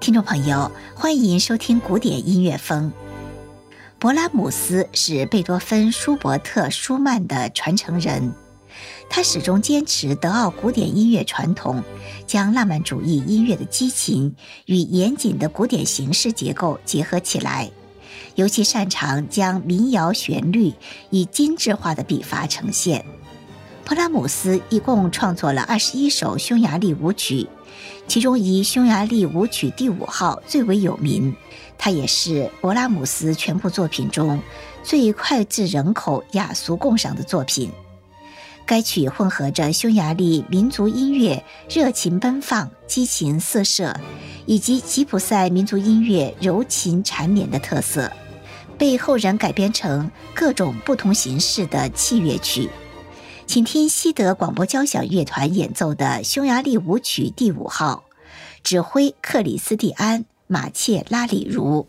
听众朋友，欢迎收听古典音乐风。勃拉姆斯是贝多芬、舒伯特、舒曼的传承人，他始终坚持德奥古典音乐传统，将浪漫主义音乐的激情与严谨的古典形式结构结合起来，尤其擅长将民谣旋律以精致化的笔法呈现。勃拉姆斯一共创作了二十一首匈牙利舞曲。其中以匈牙利舞曲第五号最为有名，它也是勃拉姆斯全部作品中最脍炙人口、雅俗共赏的作品。该曲混合着匈牙利民族音乐热情奔放、激情四射，以及吉普赛民族音乐柔情缠绵的特色，被后人改编成各种不同形式的器乐曲。请听西德广播交响乐团演奏的匈牙利舞曲第五号，指挥克里斯蒂安·马切拉里茹。